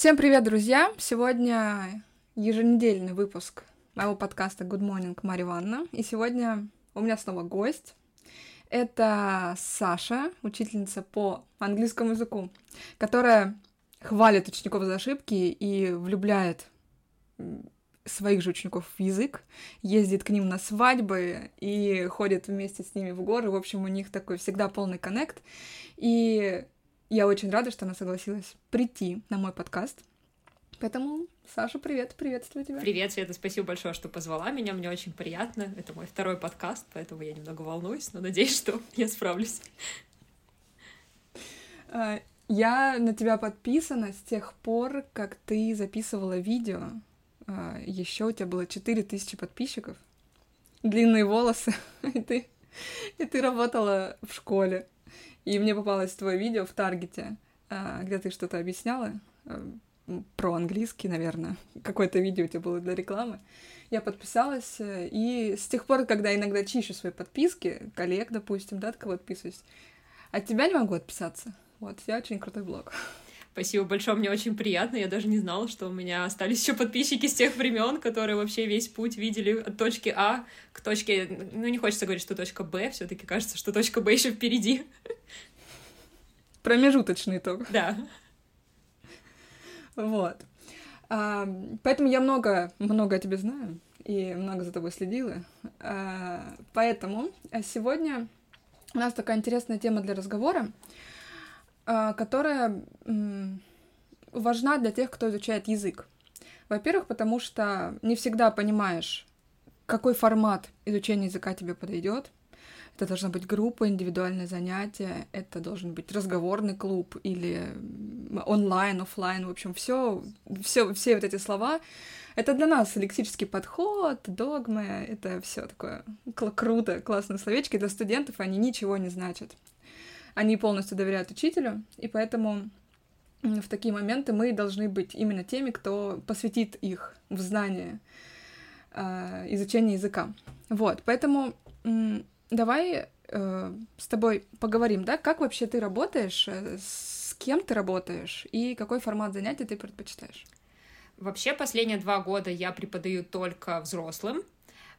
Всем привет, друзья! Сегодня еженедельный выпуск моего подкаста Good Morning Марья Ивановна. И сегодня у меня снова гость. Это Саша, учительница по английскому языку, которая хвалит учеников за ошибки и влюбляет своих же учеников в язык, ездит к ним на свадьбы и ходит вместе с ними в горы. В общем, у них такой всегда полный коннект. И я очень рада, что она согласилась прийти на мой подкаст. Поэтому, Саша, привет, приветствую тебя. Привет, Света, спасибо большое, что позвала меня, мне очень приятно. Это мой второй подкаст, поэтому я немного волнуюсь, но надеюсь, что я справлюсь. А, я на тебя подписана с тех пор, как ты записывала видео а, еще у тебя было 4000 подписчиков, длинные волосы, и ты, и ты работала в школе. И мне попалось твое видео в Таргете, а, где ты что-то объясняла а, про английский, наверное. Какое-то видео у тебя было для рекламы. Я подписалась, и с тех пор, когда иногда чищу свои подписки, коллег, допустим, да, от кого отписываюсь, от тебя не могу отписаться. Вот, я очень крутой блог. Спасибо большое, мне очень приятно. Я даже не знала, что у меня остались еще подписчики с тех времен, которые вообще весь путь видели от точки А к точке. Ну, не хочется говорить, что точка Б, все-таки кажется, что точка Б еще впереди. Промежуточный итог. Да. Вот. А, поэтому я много, много о тебе знаю и много за тобой следила. А, поэтому сегодня у нас такая интересная тема для разговора. А, которая важна для тех, кто изучает язык. Во-первых, потому что не всегда понимаешь, какой формат изучения языка тебе подойдет. Это должна быть группа, индивидуальное занятие, это должен быть разговорный клуб или онлайн, офлайн, в общем, все, все, все вот эти слова. Это для нас лексический подход, догмы, это все такое круто, классные словечки. Для студентов они ничего не значат они полностью доверяют учителю, и поэтому в такие моменты мы должны быть именно теми, кто посвятит их в знание э, изучения языка. Вот, поэтому э, давай э, с тобой поговорим, да, как вообще ты работаешь, э, с кем ты работаешь и какой формат занятий ты предпочитаешь? Вообще последние два года я преподаю только взрослым.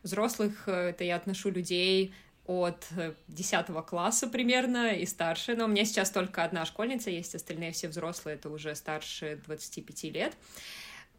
Взрослых э, это я отношу людей от 10 э, класса примерно и старше, но у меня сейчас только одна школьница есть, остальные все взрослые, это уже старше 25 лет.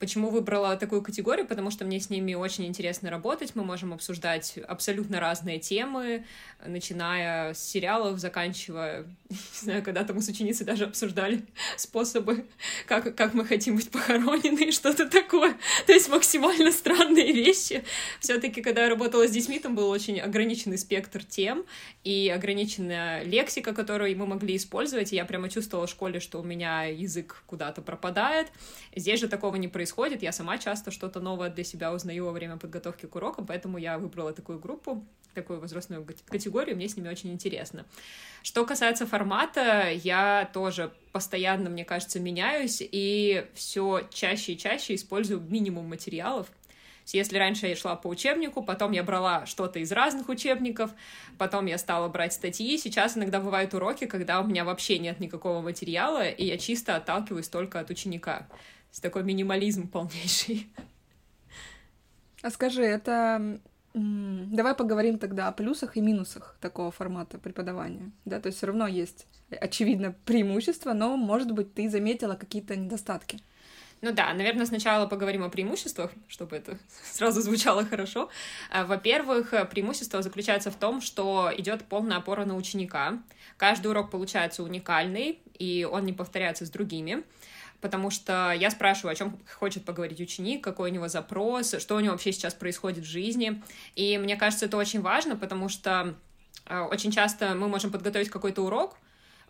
Почему выбрала такую категорию? Потому что мне с ними очень интересно работать. Мы можем обсуждать абсолютно разные темы, начиная с сериалов, заканчивая, не знаю, когда-то мы с ученицей даже обсуждали способы, как, как мы хотим быть похоронены и что-то такое. То есть максимально странные вещи. все таки когда я работала с детьми, там был очень ограниченный спектр тем и ограниченная лексика, которую мы могли использовать. И я прямо чувствовала в школе, что у меня язык куда-то пропадает. Здесь же такого не происходит происходит. Я сама часто что-то новое для себя узнаю во время подготовки к урокам, поэтому я выбрала такую группу, такую возрастную категорию, мне с ними очень интересно. Что касается формата, я тоже постоянно, мне кажется, меняюсь и все чаще и чаще использую минимум материалов, если раньше я шла по учебнику, потом я брала что-то из разных учебников, потом я стала брать статьи, сейчас иногда бывают уроки, когда у меня вообще нет никакого материала, и я чисто отталкиваюсь только от ученика есть такой минимализм полнейший. А скажи, это Давай поговорим тогда о плюсах и минусах такого формата преподавания. Да, то есть все равно есть, очевидно, преимущества, но, может быть, ты заметила какие-то недостатки. Ну да, наверное, сначала поговорим о преимуществах, чтобы это сразу звучало хорошо. А, во-первых, преимущество заключается в том, что идет полная опора на ученика. Каждый урок получается уникальный, и он не повторяется с другими потому что я спрашиваю, о чем хочет поговорить ученик, какой у него запрос, что у него вообще сейчас происходит в жизни. И мне кажется, это очень важно, потому что э, очень часто мы можем подготовить какой-то урок,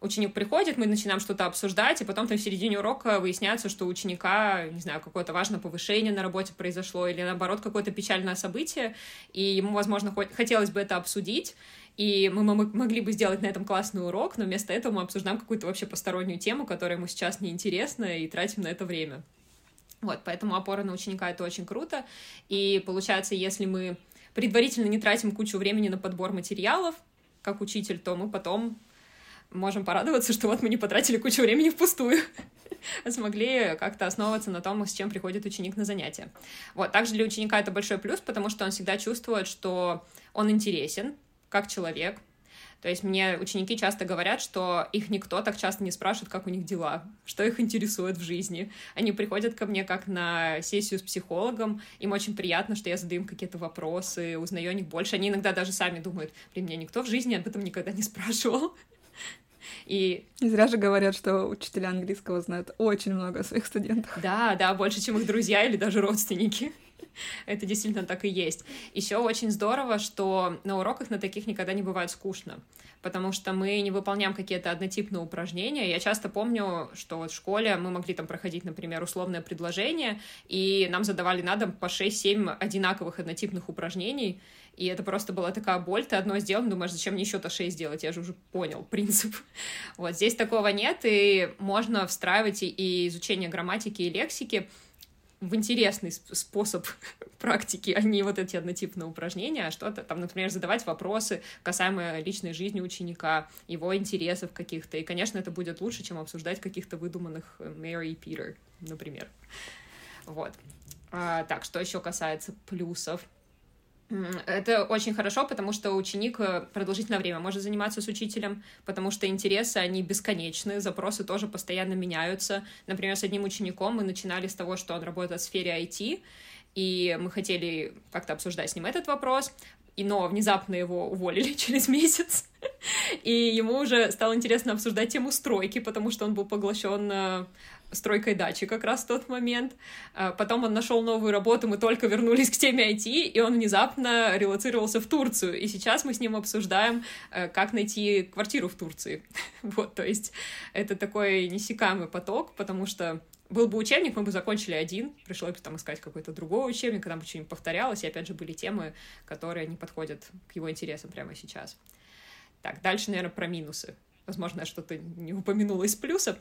ученик приходит, мы начинаем что-то обсуждать, и потом там в середине урока выясняется, что у ученика, не знаю, какое-то важное повышение на работе произошло, или наоборот, какое-то печальное событие, и ему, возможно, хотелось бы это обсудить, и мы могли бы сделать на этом классный урок, но вместо этого мы обсуждаем какую-то вообще постороннюю тему, которая ему сейчас не интересна, и тратим на это время. Вот, поэтому опора на ученика — это очень круто, и получается, если мы предварительно не тратим кучу времени на подбор материалов, как учитель, то мы потом можем порадоваться, что вот мы не потратили кучу времени впустую. смогли как-то основываться на том, с чем приходит ученик на занятия. Вот, также для ученика это большой плюс, потому что он всегда чувствует, что он интересен как человек, то есть мне ученики часто говорят, что их никто так часто не спрашивает, как у них дела, что их интересует в жизни. Они приходят ко мне как на сессию с психологом, им очень приятно, что я задаю им какие-то вопросы, узнаю о них больше. Они иногда даже сами думают, блин, меня никто в жизни об этом никогда не спрашивал. И... Не зря же говорят, что учителя английского знают очень много о своих студентах. Да, да, больше, чем их друзья или даже родственники. Это действительно так и есть. Еще очень здорово, что на уроках на таких никогда не бывает скучно, потому что мы не выполняем какие-то однотипные упражнения. Я часто помню, что вот в школе мы могли там проходить, например, условное предложение, и нам задавали на дом по 6-7 одинаковых однотипных упражнений, и это просто была такая боль, ты одно сделал, думаешь, зачем мне еще-то шесть делать, я же уже понял принцип. Вот здесь такого нет, и можно встраивать и изучение грамматики и лексики в интересный способ практики, а не вот эти однотипные упражнения, а что-то там, например, задавать вопросы касаемо личной жизни ученика, его интересов каких-то. И, конечно, это будет лучше, чем обсуждать каких-то выдуманных Мэри и Питер, например. Вот. А, так, что еще касается плюсов? Это очень хорошо, потому что ученик э, продолжительное время может заниматься с учителем, потому что интересы, они бесконечны, запросы тоже постоянно меняются. Например, с одним учеником мы начинали с того, что он работает в сфере IT, и мы хотели как-то обсуждать с ним этот вопрос, и но внезапно его уволили через месяц, и ему уже стало интересно обсуждать тему стройки, потому что он был поглощен э, стройкой дачи как раз в тот момент. А, потом он нашел новую работу, мы только вернулись к теме IT, и он внезапно релацировался в Турцию. И сейчас мы с ним обсуждаем, э, как найти квартиру в Турции. Вот, то есть это такой несекаемый поток, потому что был бы учебник, мы бы закончили один, пришлось бы там искать какой-то другой учебник, там бы что-нибудь повторялось, и опять же были темы, которые не подходят к его интересам прямо сейчас. Так, дальше, наверное, про минусы. Возможно, я что-то не упомянула из плюсов.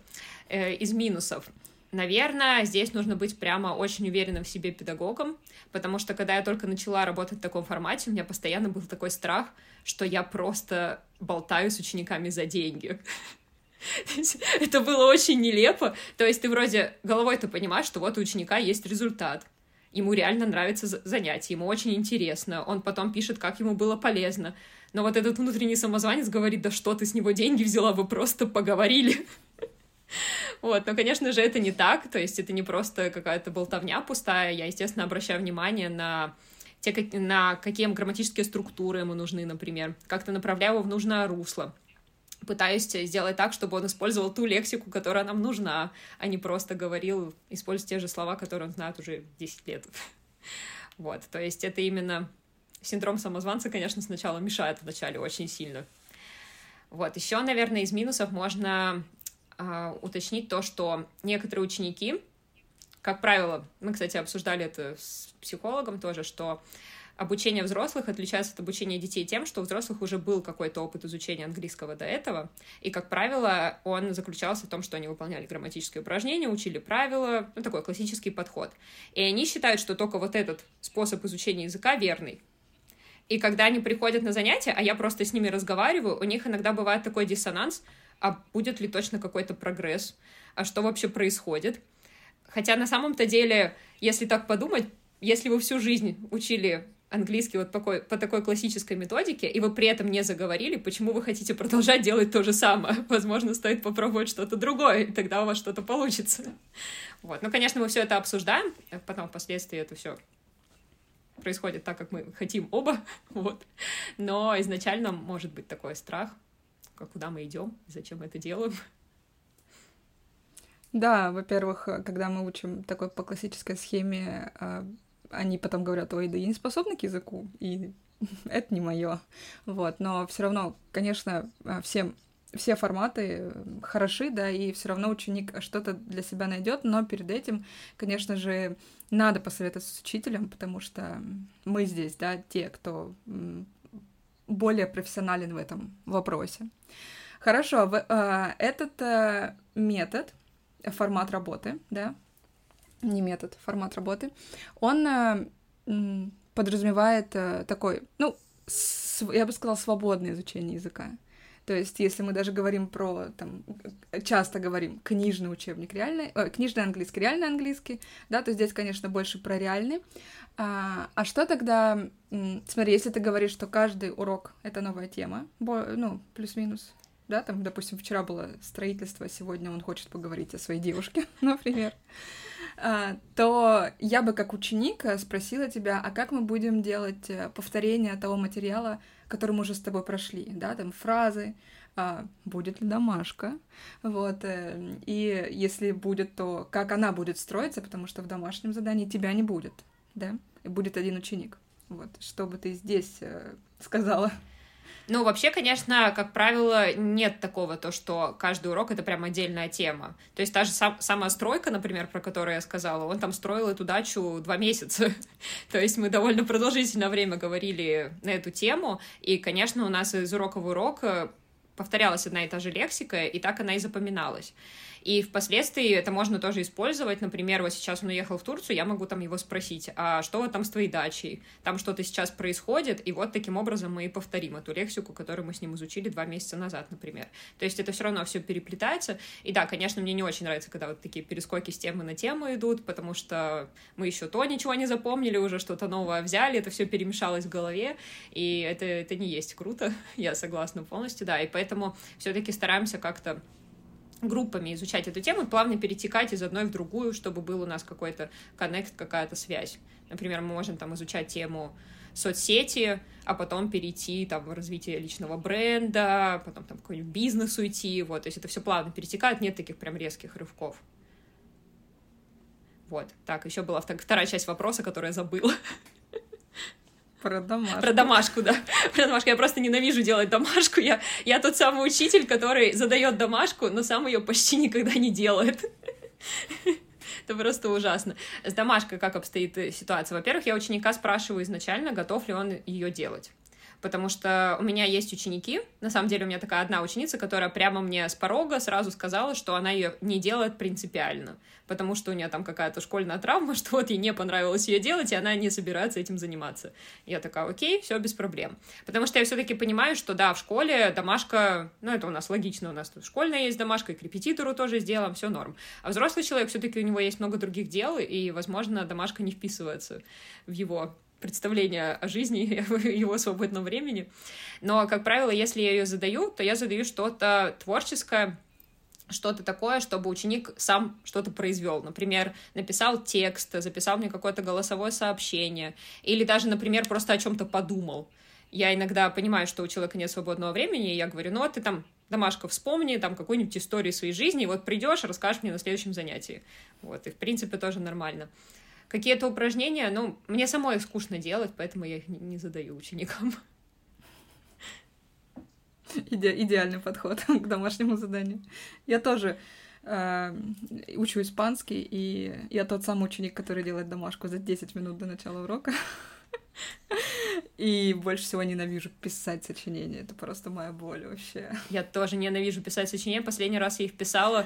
Э, из минусов. Наверное, здесь нужно быть прямо очень уверенным в себе педагогом, потому что когда я только начала работать в таком формате, у меня постоянно был такой страх, что я просто болтаю с учениками за деньги. Это было очень нелепо. То есть ты вроде головой ты понимаешь, что вот у ученика есть результат. Ему реально нравится занятие, ему очень интересно. Он потом пишет, как ему было полезно. Но вот этот внутренний самозванец говорит, да что ты с него деньги взяла, вы просто поговорили. Вот, но, конечно же, это не так, то есть это не просто какая-то болтовня пустая, я, естественно, обращаю внимание на те, на какие грамматические структуры ему нужны, например, как-то направляю его в нужное русло, пытаюсь сделать так, чтобы он использовал ту лексику, которая нам нужна, а не просто говорил, используя те же слова, которые он знает уже 10 лет. Вот, то есть это именно синдром самозванца, конечно, сначала мешает вначале очень сильно. Вот, еще, наверное, из минусов можно э, уточнить то, что некоторые ученики, как правило, мы, кстати, обсуждали это с психологом тоже, что обучение взрослых отличается от обучения детей тем, что у взрослых уже был какой-то опыт изучения английского до этого, и, как правило, он заключался в том, что они выполняли грамматические упражнения, учили правила, ну, такой классический подход. И они считают, что только вот этот способ изучения языка верный, и когда они приходят на занятия, а я просто с ними разговариваю, у них иногда бывает такой диссонанс, а будет ли точно какой-то прогресс, а что вообще происходит. Хотя на самом-то деле, если так подумать, если вы всю жизнь учили английский вот по по такой классической методике, и вы при этом не заговорили, почему вы хотите продолжать делать то же самое? Возможно, стоит попробовать что-то другое, и тогда у вас что-то получится. Вот. Ну, конечно, мы все это обсуждаем, а потом впоследствии это все происходит так, как мы хотим оба, вот. Но изначально может быть такой страх, куда мы идем, зачем мы это делаем. Да, во-первых, когда мы учим такой по классической схеме, а, они потом говорят, ой, да я не способна к языку, и это не мое. Вот, но все равно, конечно, а, всем все форматы хороши, да, и все равно ученик что-то для себя найдет, но перед этим, конечно же, надо посоветоваться с учителем, потому что мы здесь, да, те, кто более профессионален в этом вопросе. Хорошо, э, этот э, метод, формат работы, да, не метод, формат работы, он э, подразумевает э, такой, ну, я бы сказала, свободное изучение языка. То есть, если мы даже говорим про, там, часто говорим книжный учебник, реальный, э, книжный английский, реальный английский, да, то здесь, конечно, больше про реальный. А, а что тогда, смотри, если ты говоришь, что каждый урок — это новая тема, ну, плюс-минус, да, там, допустим, вчера было строительство, сегодня он хочет поговорить о своей девушке, например, то я бы как ученик спросила тебя, а как мы будем делать э, повторение того материала, который мы уже с тобой прошли, да, там фразы, а, будет ли домашка, вот, э, и если будет, то как она будет строиться, потому что в домашнем задании тебя не будет, да, и будет один ученик, вот, что бы ты здесь э, сказала? Ну, вообще, конечно, как правило, нет такого, то, что каждый урок — это прям отдельная тема. То есть та же сам, самая стройка, например, про которую я сказала, он там строил эту дачу два месяца. то есть мы довольно продолжительное время говорили на эту тему, и, конечно, у нас из урока в урок э, повторялась одна и та же лексика, и так она и запоминалась. И впоследствии это можно тоже использовать. Например, вот сейчас он уехал в Турцию, я могу там его спросить, а что там с твоей дачей? Там что-то сейчас происходит, и вот таким образом мы и повторим эту лексику, которую мы с ним изучили два месяца назад, например. То есть это все равно все переплетается. И да, конечно, мне не очень нравится, когда вот такие перескоки с темы на тему идут, потому что мы еще то ничего не запомнили, уже что-то новое взяли, это все перемешалось в голове, и это, это не есть круто, я согласна полностью, да, и поэтому все-таки стараемся как-то группами изучать эту тему плавно перетекать из одной в другую, чтобы был у нас какой-то коннект, какая-то связь. Например, мы можем там изучать тему соцсети, а потом перейти там в развитие личного бренда, потом там какой-нибудь бизнес уйти, вот, то есть это все плавно перетекает, нет таких прям резких рывков. Вот, так, еще была вторая часть вопроса, которую я забыла. Про домашку. Про домашку, да. Про домашку. Я просто ненавижу делать домашку. Я, я тот самый учитель, который задает домашку, но сам ее почти никогда не делает. Это просто ужасно. С домашкой как обстоит ситуация? Во-первых, я ученика спрашиваю изначально, готов ли он ее делать потому что у меня есть ученики, на самом деле у меня такая одна ученица, которая прямо мне с порога сразу сказала, что она ее не делает принципиально, потому что у нее там какая-то школьная травма, что вот ей не понравилось ее делать, и она не собирается этим заниматься. Я такая, окей, все без проблем. Потому что я все-таки понимаю, что да, в школе домашка, ну это у нас логично, у нас тут школьная есть домашка, и к репетитору тоже сделаем, все норм. А взрослый человек все-таки у него есть много других дел, и, возможно, домашка не вписывается в его представление о жизни его свободном времени. Но, как правило, если я ее задаю, то я задаю что-то творческое, что-то такое, чтобы ученик сам что-то произвел. Например, написал текст, записал мне какое-то голосовое сообщение, или даже, например, просто о чем-то подумал. Я иногда понимаю, что у человека нет свободного времени, и я говорю, ну вот ты там домашка вспомни там какую-нибудь историю своей жизни, и вот придешь, расскажешь мне на следующем занятии. Вот, и в принципе тоже нормально. Какие-то упражнения, ну, мне самой их скучно делать, поэтому я их не задаю ученикам. Иде идеальный подход к домашнему заданию. Я тоже э, учу испанский, и я тот самый ученик, который делает домашку за 10 минут до начала урока. И больше всего ненавижу писать сочинения. Это просто моя боль вообще. Я тоже ненавижу писать сочинения. Последний раз я их писала...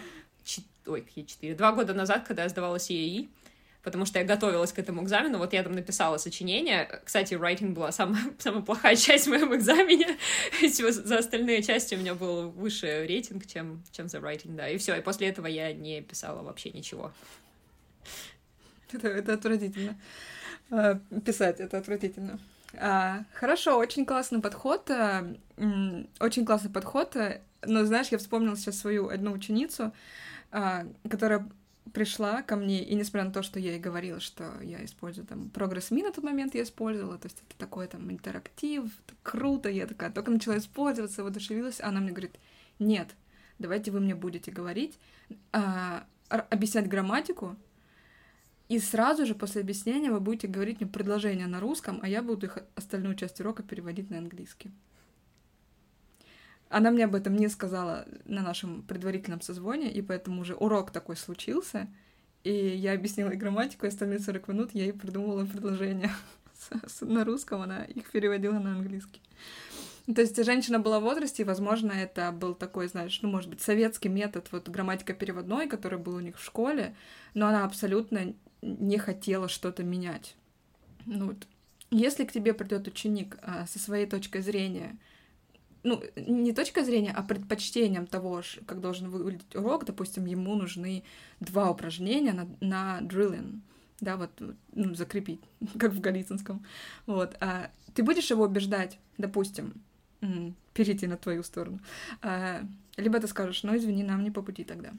Ой, какие четыре? Два года назад, когда я сдавала CAE потому что я готовилась к этому экзамену, вот я там написала сочинение, кстати, writing была самая, самая плохая часть в моем экзамене, за остальные части у меня был выше рейтинг, чем, чем за writing, да, и все, и после этого я не писала вообще ничего. Это, это отвратительно. А, писать, это отвратительно. А, хорошо, очень классный подход, а, очень классный подход, но, знаешь, я вспомнила сейчас свою одну ученицу, а, которая пришла ко мне, и несмотря на то, что я ей говорила, что я использую там прогресс ми на тот момент я использовала, то есть это такой там интерактив, круто, я такая только начала использоваться, воодушевилась, а она мне говорит, нет, давайте вы мне будете говорить, а, объяснять грамматику, и сразу же после объяснения вы будете говорить мне предложения на русском, а я буду их остальную часть урока переводить на английский. Она мне об этом не сказала на нашем предварительном созвоне, и поэтому уже урок такой случился, и я объяснила ей грамматику, и остальные 40 минут я ей придумывала предложения на русском, она их переводила на английский. То есть женщина была в возрасте, и, возможно, это был такой, знаешь, ну, может быть, советский метод, вот грамматика переводной, который был у них в школе, но она абсолютно не хотела что-то менять. Ну, вот. Если к тебе придет ученик а, со своей точкой зрения, ну, не точка зрения, а предпочтением того, как должен выглядеть урок. Допустим, ему нужны два упражнения на, на drilling, да, вот, ну, закрепить, как в Голицынском. Вот. А ты будешь его убеждать, допустим, перейти на твою сторону. А, либо ты скажешь, ну, извини, нам не по пути тогда.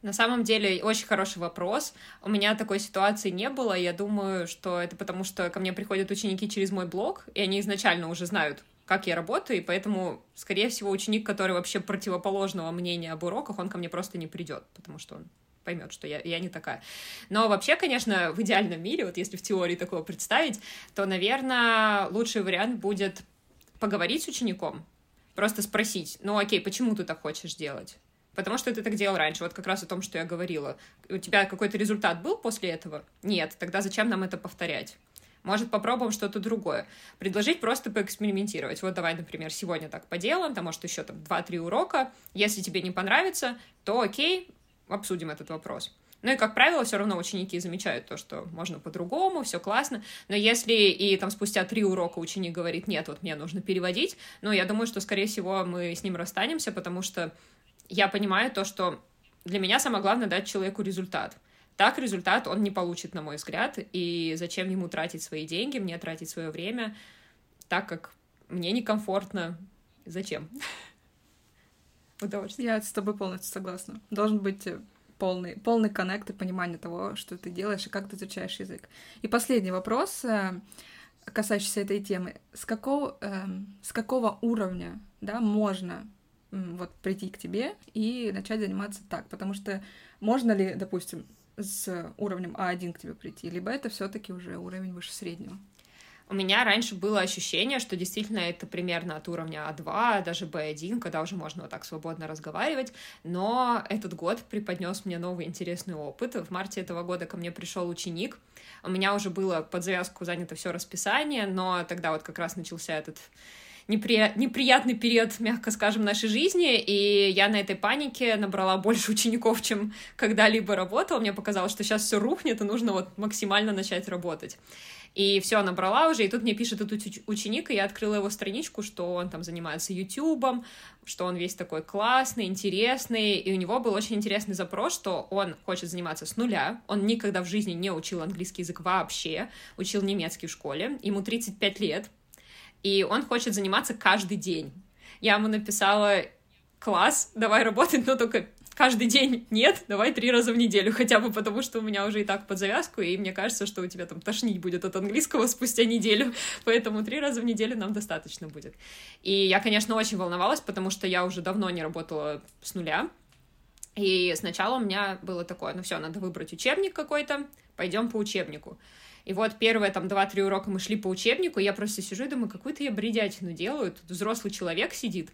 На самом деле, очень хороший вопрос. У меня такой ситуации не было. Я думаю, что это потому, что ко мне приходят ученики через мой блог, и они изначально уже знают, как я работаю, и поэтому, скорее всего, ученик, который вообще противоположного мнения об уроках, он ко мне просто не придет, потому что он поймет, что я, я не такая. Но вообще, конечно, в идеальном мире, вот если в теории такого представить, то, наверное, лучший вариант будет поговорить с учеником, просто спросить, ну окей, почему ты так хочешь делать? Потому что ты так делал раньше, вот как раз о том, что я говорила. У тебя какой-то результат был после этого? Нет, тогда зачем нам это повторять? Может, попробуем что-то другое. Предложить просто поэкспериментировать. Вот давай, например, сегодня так поделаем, там, может, еще там 2-3 урока. Если тебе не понравится, то окей, обсудим этот вопрос. Ну и, как правило, все равно ученики замечают то, что можно по-другому, все классно. Но если и там спустя три урока ученик говорит, нет, вот мне нужно переводить, ну, я думаю, что, скорее всего, мы с ним расстанемся, потому что я понимаю то, что для меня самое главное дать человеку результат — так результат он не получит, на мой взгляд, и зачем ему тратить свои деньги, мне тратить свое время, так как мне некомфортно. Зачем? Я с тобой полностью согласна. Должен быть э, полный, полный коннект и понимание того, что ты делаешь и как ты изучаешь язык. И последний вопрос, э, касающийся этой темы. С какого, э, с какого уровня да, можно вот прийти к тебе и начать заниматься так? Потому что можно ли, допустим, с уровнем А1 к тебе прийти, либо это все-таки уже уровень выше среднего? У меня раньше было ощущение, что действительно это примерно от уровня А2, даже Б1, когда уже можно вот так свободно разговаривать, но этот год преподнес мне новый интересный опыт. В марте этого года ко мне пришел ученик, у меня уже было под завязку занято все расписание, но тогда вот как раз начался этот непри... неприятный период, мягко скажем, нашей жизни, и я на этой панике набрала больше учеников, чем когда-либо работала. Мне показалось, что сейчас все рухнет, и нужно вот максимально начать работать. И все, набрала уже, и тут мне пишет этот ученик, и я открыла его страничку, что он там занимается ютубом, что он весь такой классный, интересный, и у него был очень интересный запрос, что он хочет заниматься с нуля, он никогда в жизни не учил английский язык вообще, учил немецкий в школе, ему 35 лет, и он хочет заниматься каждый день. Я ему написала, класс, давай работать, но только каждый день нет, давай три раза в неделю хотя бы, потому что у меня уже и так под завязку, и мне кажется, что у тебя там тошнить будет от английского спустя неделю, поэтому три раза в неделю нам достаточно будет. И я, конечно, очень волновалась, потому что я уже давно не работала с нуля, и сначала у меня было такое, ну все, надо выбрать учебник какой-то, пойдем по учебнику. И вот первые там два-три урока мы шли по учебнику, я просто сижу и думаю, какую-то я бредятину делаю. Тут взрослый человек сидит,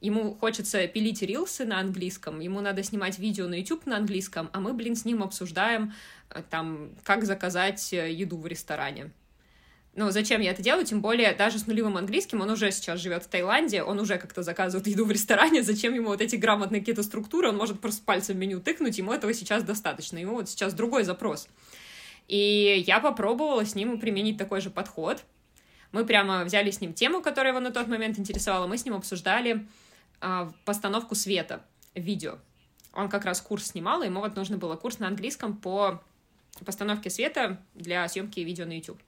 ему хочется пилить рилсы на английском, ему надо снимать видео на YouTube на английском, а мы, блин, с ним обсуждаем э, там, как заказать э, еду в ресторане. Ну, зачем я это делаю? Тем более, даже с нулевым английским, он уже сейчас живет в Таиланде, он уже как-то заказывает еду в ресторане, зачем ему вот эти грамотные какие-то структуры, он может просто пальцем в меню тыкнуть, ему этого сейчас достаточно, ему вот сейчас другой запрос. И я попробовала с ним применить такой же подход. Мы прямо взяли с ним тему, которая его на тот момент интересовала, мы с ним обсуждали а, постановку света видео. Он как раз курс снимал, и ему вот нужно было курс на английском по постановке света для съемки видео на YouTube.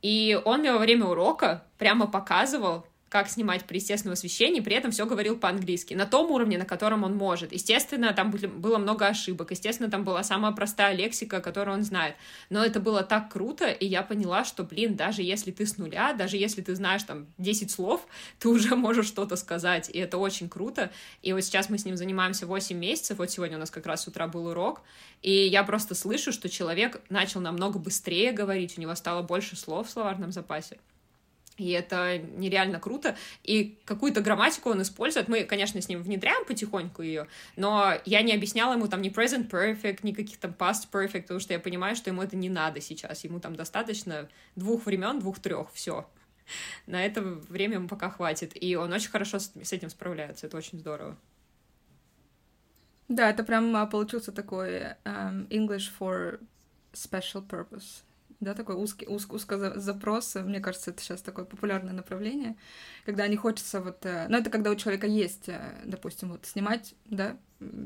И он мне во время урока прямо показывал, как снимать при естественном освещении, при этом все говорил по-английски, на том уровне, на котором он может. Естественно, там было много ошибок, естественно, там была самая простая лексика, которую он знает. Но это было так круто, и я поняла, что, блин, даже если ты с нуля, даже если ты знаешь там 10 слов, ты уже можешь что-то сказать, и это очень круто. И вот сейчас мы с ним занимаемся 8 месяцев, вот сегодня у нас как раз с утра был урок, и я просто слышу, что человек начал намного быстрее говорить, у него стало больше слов в словарном запасе. И это нереально круто. И какую-то грамматику он использует. Мы, конечно, с ним внедряем потихоньку ее, но я не объясняла ему там ни present perfect, ни каких там past perfect, потому что я понимаю, что ему это не надо сейчас. Ему там достаточно двух времен, двух-трех, все. На это время ему пока хватит. И он очень хорошо с этим справляется. Это очень здорово. Да, это прям а, получился такой um, English for special purpose да, такой узкий, уз, узкозапрос, мне кажется, это сейчас такое популярное направление, когда не хочется вот, э, ну, это когда у человека есть, э, допустим, вот снимать, да,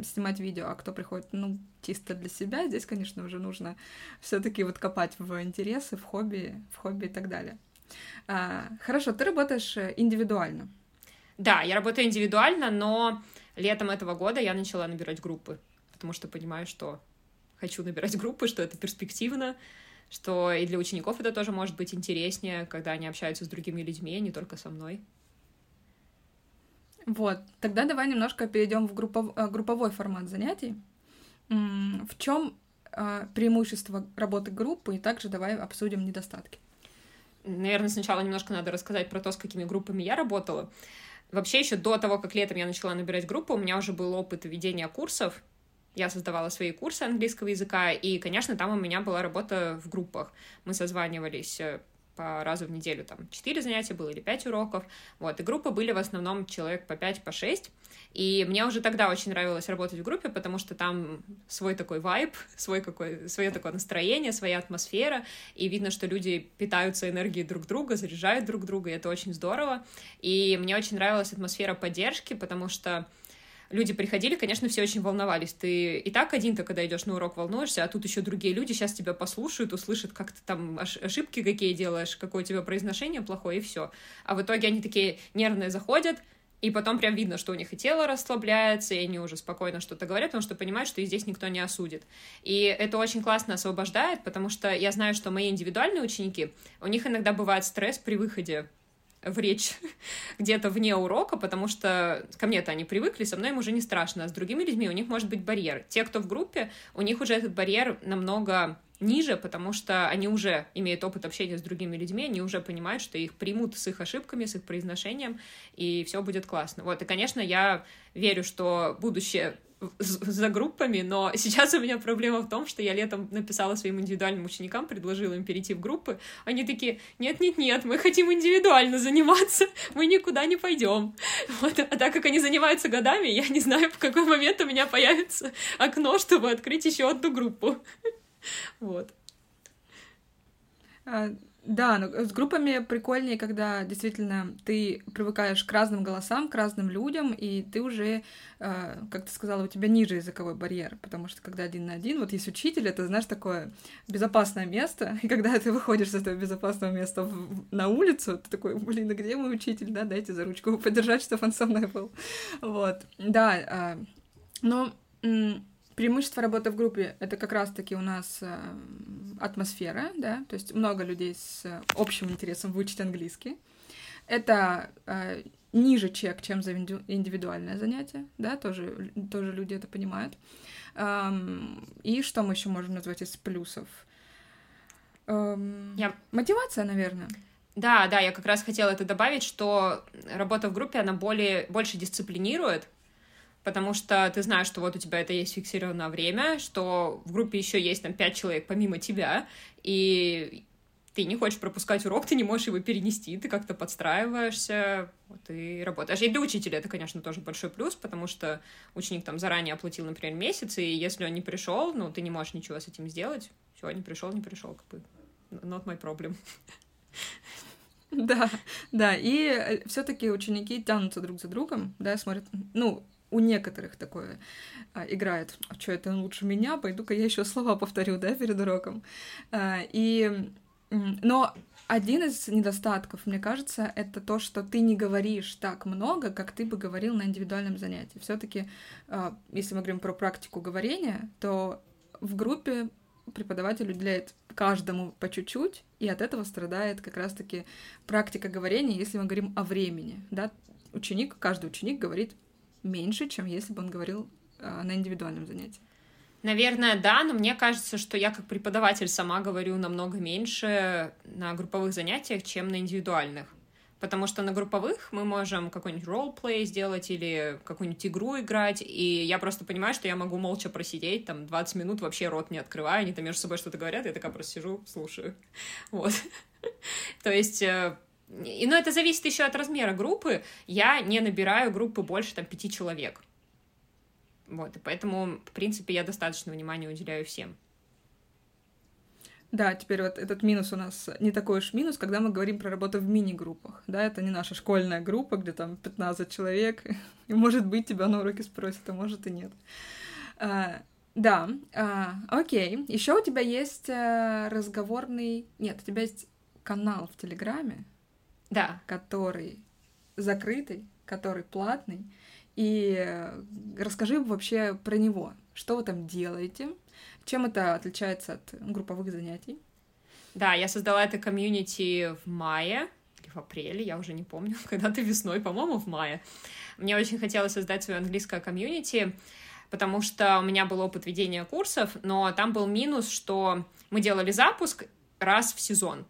снимать видео, а кто приходит, ну, чисто для себя, здесь, конечно, уже нужно все таки вот копать в интересы, в хобби, в хобби и так далее. А, хорошо, ты работаешь э, индивидуально. Да, я работаю индивидуально, но летом этого года я начала набирать группы, потому что понимаю, что хочу набирать группы, что это перспективно, что и для учеников это тоже может быть интереснее, когда они общаются с другими людьми, а не только со мной. Вот, тогда давай немножко перейдем в группов... Э, групповой формат занятий. В чем э, преимущество работы группы, и также давай обсудим недостатки. Наверное, сначала немножко надо рассказать про то, с какими группами я работала. Вообще, еще до того, как летом я начала набирать группу, у меня уже был опыт ведения курсов. Я создавала свои курсы английского языка, и, конечно, там у меня была работа в группах. Мы созванивались э, по разу в неделю, там, 4 занятия было или 5 уроков, вот, и группы были в основном человек по 5, по 6, и мне уже тогда очень нравилось работать в группе, потому что там свой такой вайб, свой какой, свое такое настроение, своя атмосфера, и видно, что люди питаются энергией друг друга, заряжают друг друга, и это очень здорово, и мне очень нравилась атмосфера поддержки, потому что люди приходили, конечно, все очень волновались. Ты и так один-то, когда идешь на урок, волнуешься, а тут еще другие люди сейчас тебя послушают, услышат, как ты там ошибки какие делаешь, какое у тебя произношение плохое, и все. А в итоге они такие нервные заходят, и потом прям видно, что у них и тело расслабляется, и они уже спокойно что-то говорят, потому что понимают, что и здесь никто не осудит. И это очень классно освобождает, потому что я знаю, что мои индивидуальные ученики, у них иногда бывает стресс при выходе в речь где-то вне урока, потому что ко мне-то они привыкли, со мной им уже не страшно, а с другими людьми у них может быть барьер. Те, кто в группе, у них уже этот барьер намного ниже, потому что они уже имеют опыт общения с другими людьми, они уже понимают, что их примут с их ошибками, с их произношением, и все будет классно. Вот, и, конечно, я верю, что будущее за группами, но сейчас у меня проблема в том, что я летом написала своим индивидуальным ученикам, предложила им перейти в группы. Они такие, нет-нет-нет, мы хотим индивидуально заниматься, мы никуда не пойдем. Вот. А так как они занимаются годами, я не знаю, в какой момент у меня появится окно, чтобы открыть еще одну группу. Вот. А, да, но с группами прикольнее, когда действительно ты привыкаешь к разным голосам, к разным людям, и ты уже, э, как ты сказала, у тебя ниже языковой барьер, потому что когда один на один, вот есть учитель, это, знаешь, такое безопасное место, и когда ты выходишь с этого безопасного места в, на улицу, ты такой, блин, а где мой учитель, да, дайте за ручку подержать, чтобы он со мной был. Вот, да, э, но Преимущество работы в группе — это как раз-таки у нас э, атмосфера, да, то есть много людей с э, общим интересом выучить английский. Это э, ниже чек, чем за индивидуальное занятие, да, тоже, тоже люди это понимают. Эм, и что мы еще можем назвать из плюсов? Эм, я... Мотивация, наверное. Да, да, я как раз хотела это добавить, что работа в группе, она более, больше дисциплинирует, потому что ты знаешь, что вот у тебя это есть фиксированное время, что в группе еще есть там пять человек помимо тебя, и ты не хочешь пропускать урок, ты не можешь его перенести, ты как-то подстраиваешься, вот, и работаешь. И для учителя это, конечно, тоже большой плюс, потому что ученик там заранее оплатил, например, месяц, и если он не пришел, ну, ты не можешь ничего с этим сделать, все, не пришел, не пришел, как бы, not my problem. Да, да, и э, все-таки ученики тянутся друг за другом, да, смотрят, ну, у некоторых такое а, играет. А что это лучше меня? Пойду-ка я еще слова повторю, да, перед уроком. А, и, но один из недостатков, мне кажется, это то, что ты не говоришь так много, как ты бы говорил на индивидуальном занятии. Все-таки, а, если мы говорим про практику говорения, то в группе преподаватель уделяет каждому по чуть-чуть, и от этого страдает как раз-таки практика говорения, если мы говорим о времени. Да? Ученик, каждый ученик говорит меньше, чем если бы он говорил э, на индивидуальном занятии. Наверное, да, но мне кажется, что я как преподаватель сама говорю намного меньше на групповых занятиях, чем на индивидуальных. Потому что на групповых мы можем какой-нибудь ролл-плей сделать или какую-нибудь игру играть, и я просто понимаю, что я могу молча просидеть, там, 20 минут вообще рот не открывая, они там между собой что-то говорят, я такая просто сижу, слушаю. Вот. То есть э, и, но это зависит еще от размера группы. Я не набираю группы больше там пяти человек. Вот, и поэтому, в принципе, я достаточно внимания уделяю всем. Да, теперь вот этот минус у нас не такой уж минус, когда мы говорим про работу в мини-группах. Да, это не наша школьная группа, где там 15 человек, и может быть тебя на уроке спросят, а может и нет. А, да, а, окей. Еще у тебя есть а, разговорный... Нет, у тебя есть канал в Телеграме. Да. Который закрытый, который платный. И э, расскажи вообще про него. Что вы там делаете? Чем это отличается от групповых занятий? Да, я создала это комьюнити в мае или в апреле, я уже не помню, когда-то весной, по-моему, в мае. Мне очень хотелось создать свое английское комьюнити, потому что у меня был опыт ведения курсов, но там был минус, что мы делали запуск раз в сезон.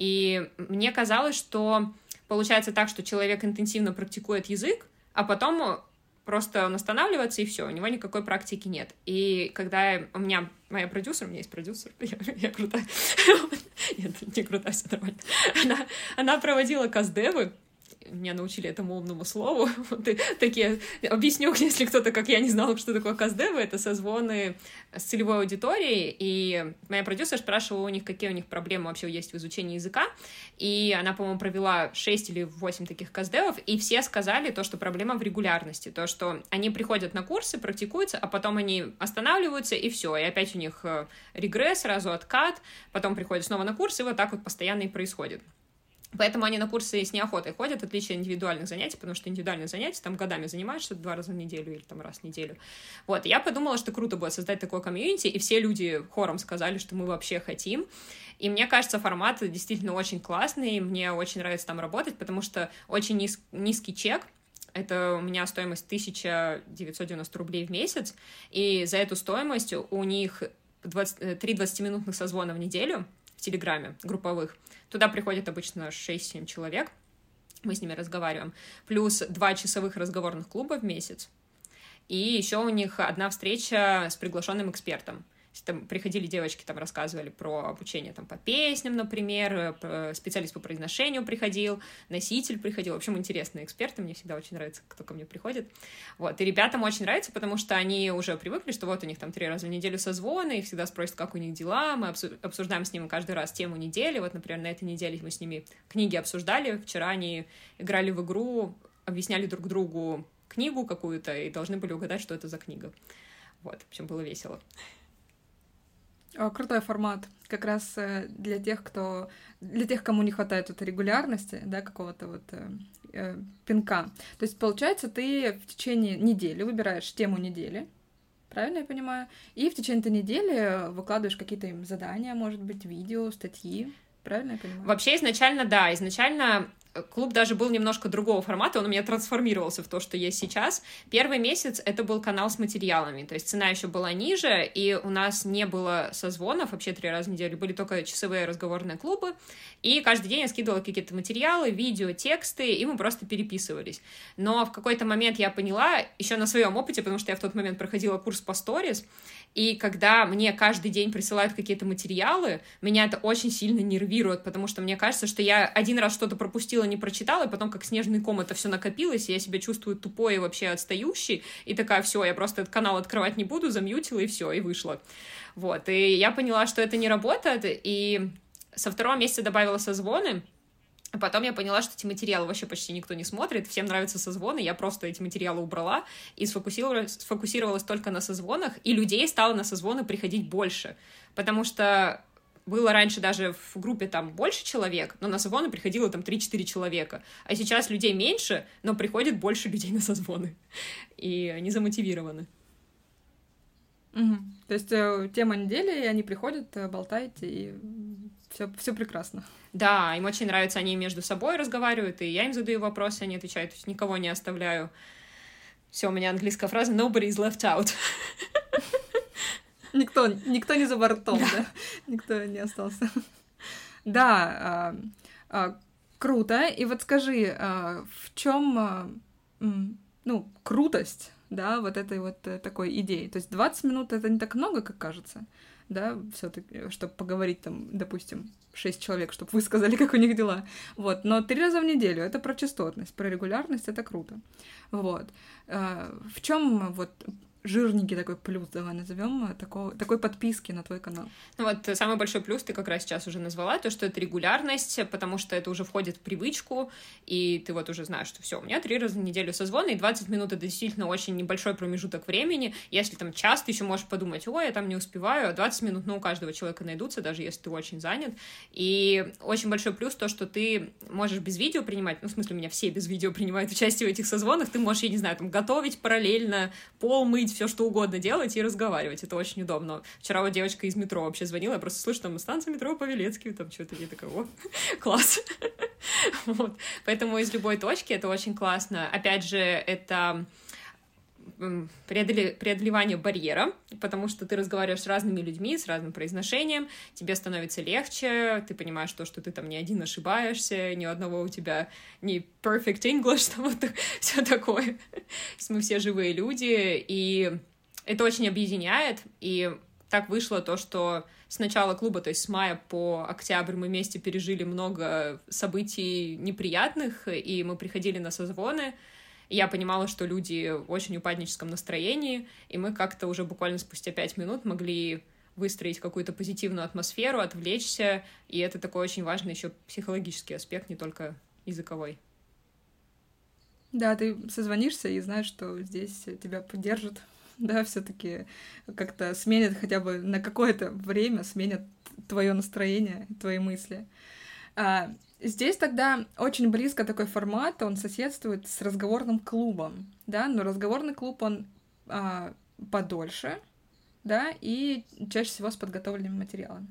И мне казалось, что получается так, что человек интенсивно практикует язык, а потом просто он останавливается, и все, у него никакой практики нет. И когда у меня моя продюсер, у меня есть продюсер, я, я крутая, нет, не крутая, все нормально, она, она проводила каздевы, меня научили этому умному слову. Вот и такие, объясню, если кто-то, как я, не знал, что такое каздевы, это созвоны с целевой аудиторией, и моя продюсер спрашивала у них, какие у них проблемы вообще есть в изучении языка, и она, по-моему, провела 6 или 8 таких каздевов, и все сказали то, что проблема в регулярности, то, что они приходят на курсы, практикуются, а потом они останавливаются, и все, и опять у них э, регресс, сразу откат, потом приходят снова на курсы, и вот так вот постоянно и происходит. Поэтому они на курсы с неохотой ходят, отличие индивидуальных занятий, потому что индивидуальные занятия там годами занимаешься два раза в неделю или там раз в неделю. Вот, я подумала, что круто будет создать такое комьюнити, и все люди хором сказали, что мы вообще хотим. И мне кажется, формат действительно очень классный, мне очень нравится там работать, потому что очень низ, низкий чек, это у меня стоимость 1990 рублей в месяц, и за эту стоимость у них 20, 3 20-минутных созвона в неделю в Телеграме, групповых, Туда приходит обычно 6-7 человек, мы с ними разговариваем, плюс два часовых разговорных клуба в месяц, и еще у них одна встреча с приглашенным экспертом. Там приходили девочки, там рассказывали про обучение там, по песням, например, специалист по произношению приходил, носитель приходил. В общем, интересные эксперты, мне всегда очень нравится, кто ко мне приходит. Вот, и ребятам очень нравится, потому что они уже привыкли, что вот у них там три раза в неделю созвоны, их всегда спросят, как у них дела, мы обсуждаем с ними каждый раз тему недели, вот, например, на этой неделе мы с ними книги обсуждали, вчера они играли в игру, объясняли друг другу книгу какую-то и должны были угадать, что это за книга. Вот, в общем, было весело. Крутой формат. Как раз э, для тех, кто для тех, кому не хватает этой регулярности, да, какого-то вот э, э, пинка. То есть, получается, ты в течение недели выбираешь тему недели, правильно я понимаю? И в течение этой недели выкладываешь какие-то им задания, может быть, видео, статьи. Правильно я понимаю? Вообще, изначально, да, изначально клуб даже был немножко другого формата, он у меня трансформировался в то, что есть сейчас. Первый месяц это был канал с материалами, то есть цена еще была ниже, и у нас не было созвонов вообще три раза в неделю, были только часовые разговорные клубы, и каждый день я скидывала какие-то материалы, видео, тексты, и мы просто переписывались. Но в какой-то момент я поняла, еще на своем опыте, потому что я в тот момент проходила курс по сторис, и когда мне каждый день присылают какие-то материалы, меня это очень сильно нервирует, потому что мне кажется, что я один раз что-то пропустила, не прочитала, и потом как снежный ком это все накопилось, и я себя чувствую тупой и вообще отстающей, и такая, все, я просто этот канал открывать не буду, замьютила, и все, и вышла. Вот, и я поняла, что это не работает, и со второго месяца добавила созвоны, потом я поняла, что эти материалы вообще почти никто не смотрит, всем нравятся созвоны, я просто эти материалы убрала и сфокусировалась, сфокусировалась только на созвонах, и людей стало на созвоны приходить больше, потому что было раньше даже в группе там больше человек, но на созвоны приходило там 3-4 человека, а сейчас людей меньше, но приходит больше людей на созвоны, и они замотивированы. Угу. То есть э, тема недели, и они приходят, э, болтаете, и все, все прекрасно. Да, им очень нравится, они между собой разговаривают, и я им задаю вопросы, они отвечают, то есть никого не оставляю. Все, у меня английская фраза nobody is left out. Никто, никто не за бортом, да. да? Никто не остался. Да, а, а, круто. И вот скажи, а, в чем, ну, крутость, да, вот этой вот э, такой идеи? То есть 20 минут это не так много, как кажется, да, все-таки, чтобы поговорить там, допустим, шесть человек, чтобы вы сказали, как у них дела. Вот. Но три раза в неделю это про частотность, про регулярность это круто. Вот. А, в чем вот жирненький такой плюс, давай назовем, такой, такой подписки на твой канал? Ну вот самый большой плюс ты как раз сейчас уже назвала, то, что это регулярность, потому что это уже входит в привычку, и ты вот уже знаешь, что все, у меня три раза в неделю созвоны, и 20 минут это действительно очень небольшой промежуток времени. Если там час, ты еще можешь подумать, ой, я там не успеваю, а 20 минут, ну, у каждого человека найдутся, даже если ты очень занят. И очень большой плюс то, что ты можешь без видео принимать, ну, в смысле, меня все без видео принимают участие в этих созвонах, ты можешь, я не знаю, там, готовить параллельно, пол мыть, все что угодно делать и разговаривать. Это очень удобно. Вчера вот девочка из метро вообще звонила, я просто слышу, там, станция метро Павелецкий, там что-то, я такая, о, класс. вот. Поэтому из любой точки это очень классно. Опять же, это преодолевание барьера, потому что ты разговариваешь с разными людьми, с разным произношением, тебе становится легче, ты понимаешь то, что ты там не один ошибаешься, ни одного у тебя не perfect English, там вот все такое. Мы все живые люди, и это очень объединяет, и так вышло то, что с начала клуба, то есть с мая по октябрь мы вместе пережили много событий неприятных, и мы приходили на созвоны, я понимала, что люди в очень упадническом настроении, и мы как-то уже буквально спустя пять минут могли выстроить какую-то позитивную атмосферу, отвлечься, и это такой очень важный еще психологический аспект, не только языковой. Да, ты созвонишься и знаешь, что здесь тебя поддержат, да, все-таки как-то сменят хотя бы на какое-то время, сменят твое настроение, твои мысли. А, Здесь тогда очень близко такой формат, он соседствует с разговорным клубом, да, но разговорный клуб, он а, подольше, да, и чаще всего с подготовленными материалами.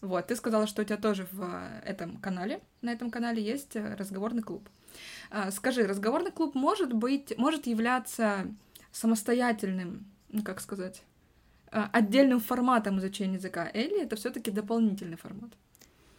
Вот, ты сказала, что у тебя тоже в этом канале, на этом канале есть разговорный клуб. А, скажи, разговорный клуб может быть, может являться самостоятельным, ну как сказать, а, отдельным форматом изучения языка, или это все-таки дополнительный формат?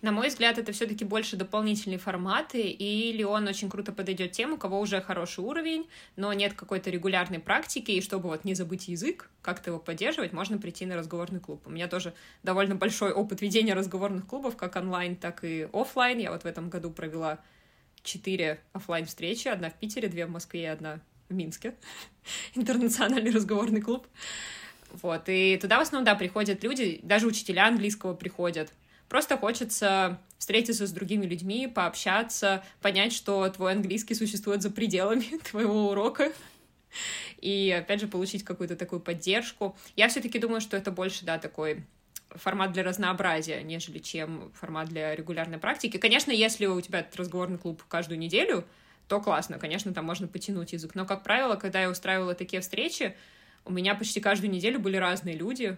На мой взгляд, это все-таки больше дополнительные форматы, или он очень круто подойдет тем, у кого уже хороший уровень, но нет какой-то регулярной практики, и чтобы вот не забыть язык, как-то его поддерживать, можно прийти на разговорный клуб. У меня тоже довольно большой опыт ведения разговорных клубов, как онлайн, так и офлайн. Я вот в этом году провела четыре офлайн встречи, одна в Питере, две в Москве и одна в Минске. Интернациональный разговорный клуб. Вот, и туда в основном, да, приходят люди, даже учителя английского приходят, Просто хочется встретиться с другими людьми, пообщаться, понять, что твой английский существует за пределами твоего урока, и, опять же, получить какую-то такую поддержку. Я все-таки думаю, что это больше, да, такой формат для разнообразия, нежели чем формат для регулярной практики. Конечно, если у тебя этот разговорный клуб каждую неделю, то классно, конечно, там можно потянуть язык. Но, как правило, когда я устраивала такие встречи, у меня почти каждую неделю были разные люди,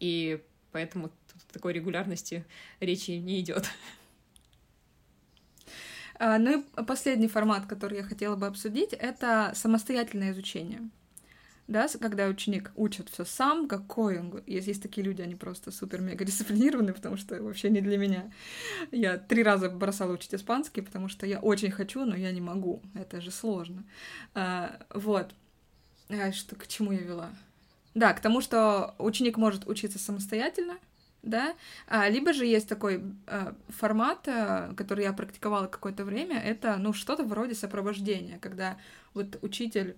и поэтому такой регулярности речи не идет. А, ну и последний формат, который я хотела бы обсудить, это самостоятельное изучение. Да, когда ученик учит все сам, какой он... Есть, есть такие люди, они просто супер-мега дисциплинированные, потому что вообще не для меня. Я три раза бросала учить испанский, потому что я очень хочу, но я не могу. Это же сложно. А, вот. А, что, к чему я вела? Да, к тому, что ученик может учиться самостоятельно, да, а, либо же есть такой а, формат, а, который я практиковала какое-то время, это, ну, что-то вроде сопровождения, когда вот учитель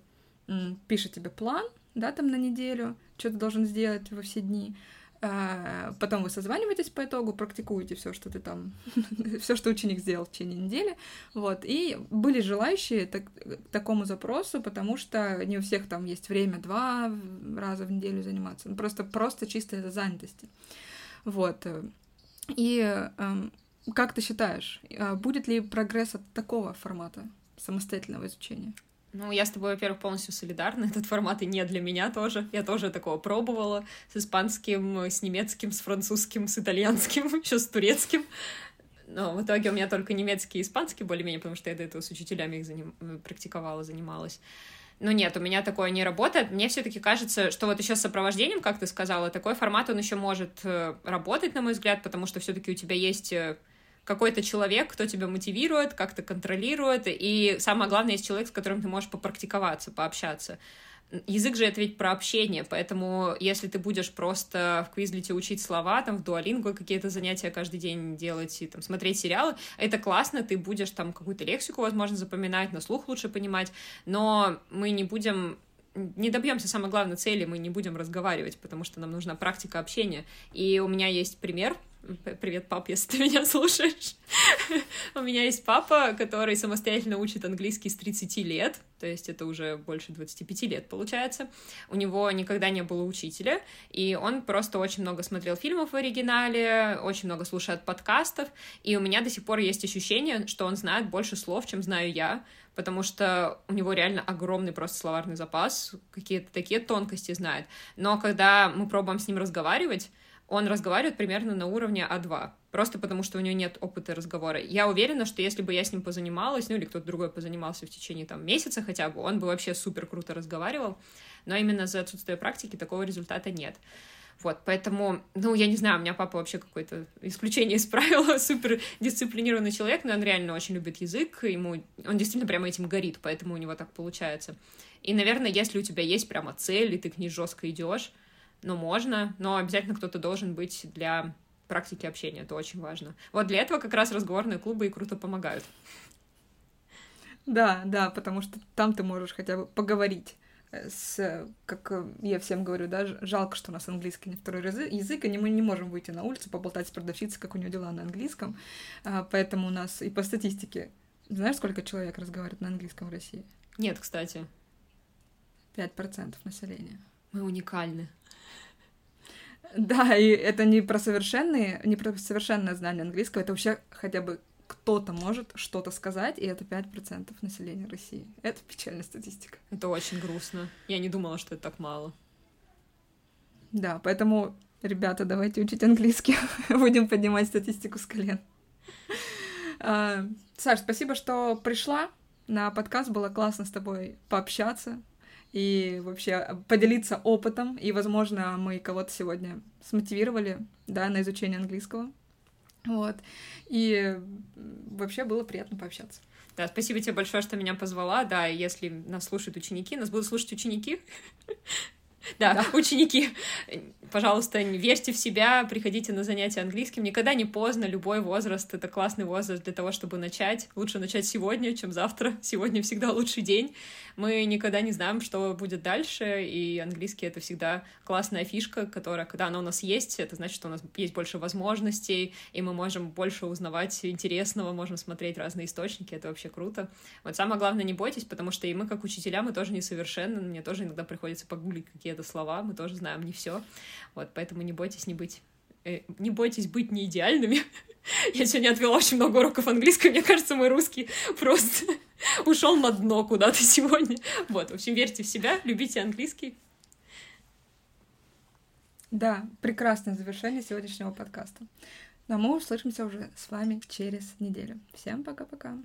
м, пишет тебе план, да, там на неделю, что ты должен сделать во все дни, а, потом вы созваниваетесь по итогу, практикуете все, что ты там, все, что ученик сделал в течение недели, вот, и были желающие так, такому запросу, потому что не у всех там есть время два раза в неделю заниматься, ну, просто, просто чисто из-за занятости. Вот. И эм, как ты считаешь, э, будет ли прогресс от такого формата самостоятельного изучения? Ну, я с тобой, во-первых, полностью солидарна. Этот формат и не для меня тоже. Я тоже такого пробовала с испанским, с немецким, с французским, с итальянским, еще с турецким. Но в итоге у меня только немецкий и испанский более-менее, потому что я до этого с учителями их заним... практиковала, занималась. Но нет, у меня такое не работает. Мне все-таки кажется, что вот еще с сопровождением, как ты сказала, такой формат, он еще может э, работать, на мой взгляд, потому что все-таки у тебя есть э, какой-то человек, кто тебя мотивирует, как-то контролирует, и самое главное, есть человек, с которым ты можешь попрактиковаться, пообщаться. Язык же это ведь про общение, поэтому если ты будешь просто в Квизлите учить слова, там в дуалингу какие-то занятия каждый день делать и там смотреть сериалы, это классно, ты будешь там какую-то лексику, возможно, запоминать, на слух лучше понимать, но мы не будем не добьемся самой главной цели, мы не будем разговаривать, потому что нам нужна практика общения. И у меня есть пример, Привет, пап, если ты меня слушаешь. У меня есть папа, который самостоятельно учит английский с 30 лет, то есть это уже больше 25 лет получается. У него никогда не было учителя, и он просто очень много смотрел фильмов в оригинале, очень много слушает подкастов, и у меня до сих пор есть ощущение, что он знает больше слов, чем знаю я, потому что у него реально огромный просто словарный запас, какие-то такие тонкости знает. Но когда мы пробуем с ним разговаривать, он разговаривает примерно на уровне А2, просто потому что у него нет опыта разговора. Я уверена, что если бы я с ним позанималась, ну или кто-то другой позанимался в течение там месяца хотя бы, он бы вообще супер круто разговаривал, но именно за отсутствие практики такого результата нет. Вот, поэтому, ну, я не знаю, у меня папа вообще какое-то исключение из правила, супер дисциплинированный человек, но он реально очень любит язык, ему, он действительно прямо этим горит, поэтому у него так получается. И, наверное, если у тебя есть прямо цель, и ты к ней жестко идешь, ну, можно, но обязательно кто-то должен быть для практики общения, это очень важно. Вот для этого как раз разговорные клубы и круто помогают. Да, да, потому что там ты можешь хотя бы поговорить с, как я всем говорю, да, жалко, что у нас английский не второй язык, и мы не можем выйти на улицу, поболтать с продавщицей, как у нее дела на английском, а, поэтому у нас и по статистике, знаешь, сколько человек разговаривает на английском в России? Нет, кстати. Пять процентов населения. Мы уникальны. Да, и это не про совершенные, не про совершенное знание английского, это вообще хотя бы кто-то может что-то сказать, и это 5% населения России. Это печальная статистика. Это очень грустно. Я не думала, что это так мало. Да, поэтому, ребята, давайте учить английский. Будем поднимать статистику с колен. А, Саш, спасибо, что пришла на подкаст. Было классно с тобой пообщаться и вообще поделиться опытом. И, возможно, мы кого-то сегодня смотивировали, да, на изучение английского. Вот. И вообще было приятно пообщаться. Да, спасибо тебе большое, что меня позвала. Да, если нас слушают ученики, нас будут слушать ученики. Да, да, ученики, пожалуйста, верьте в себя, приходите на занятия английским. Никогда не поздно, любой возраст — это классный возраст для того, чтобы начать. Лучше начать сегодня, чем завтра. Сегодня всегда лучший день. Мы никогда не знаем, что будет дальше, и английский — это всегда классная фишка, которая, когда она у нас есть, это значит, что у нас есть больше возможностей, и мы можем больше узнавать интересного, можем смотреть разные источники, это вообще круто. Вот самое главное, не бойтесь, потому что и мы, как учителя, мы тоже несовершенны, мне тоже иногда приходится погуглить какие-то слова, мы тоже знаем не все. Вот, поэтому не бойтесь не быть э, не бойтесь быть не идеальными. Я сегодня отвела очень много уроков английского. Мне кажется, мой русский просто ушел на дно куда-то сегодня. Вот, в общем, верьте в себя, любите английский. Да, прекрасное завершение сегодняшнего подкаста. Но мы услышимся уже с вами через неделю. Всем пока-пока.